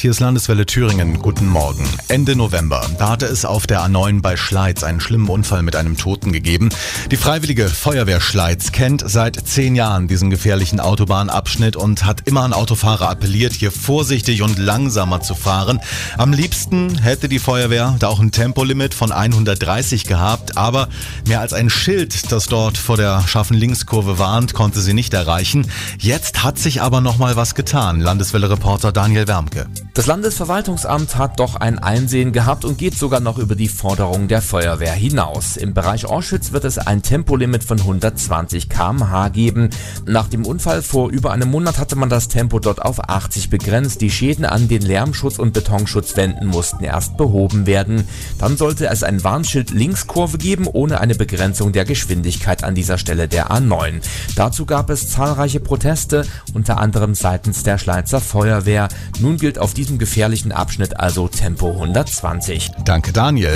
Hier ist Landeswelle Thüringen. Guten Morgen. Ende November. Da hatte es auf der A9 bei Schleiz einen schlimmen Unfall mit einem Toten gegeben. Die Freiwillige Feuerwehr Schleiz kennt seit zehn Jahren diesen gefährlichen Autobahnabschnitt und hat immer an Autofahrer appelliert, hier vorsichtig und langsamer zu fahren. Am liebsten hätte die Feuerwehr da auch ein Tempolimit von 130 gehabt, aber mehr als ein Schild, das dort vor der scharfen Linkskurve warnt, konnte sie nicht erreichen. Jetzt hat sich aber noch mal was getan. Landeswelle-Reporter Daniel Wermke. Das Landesverwaltungsamt hat doch ein Einsehen gehabt und geht sogar noch über die Forderung der Feuerwehr hinaus. Im Bereich Orschütz wird es ein Tempolimit von 120 km/h geben. Nach dem Unfall vor über einem Monat hatte man das Tempo dort auf 80 begrenzt. Die Schäden an den Lärmschutz- und Betonschutzwänden mussten erst behoben werden. Dann sollte es ein Warnschild Linkskurve geben, ohne eine Begrenzung der Geschwindigkeit an dieser Stelle der A9. Dazu gab es zahlreiche Proteste, unter anderem seitens der Schleizer Feuerwehr. Nun gilt auf diesem gefährlichen Abschnitt also Tempo 120. Danke Daniel.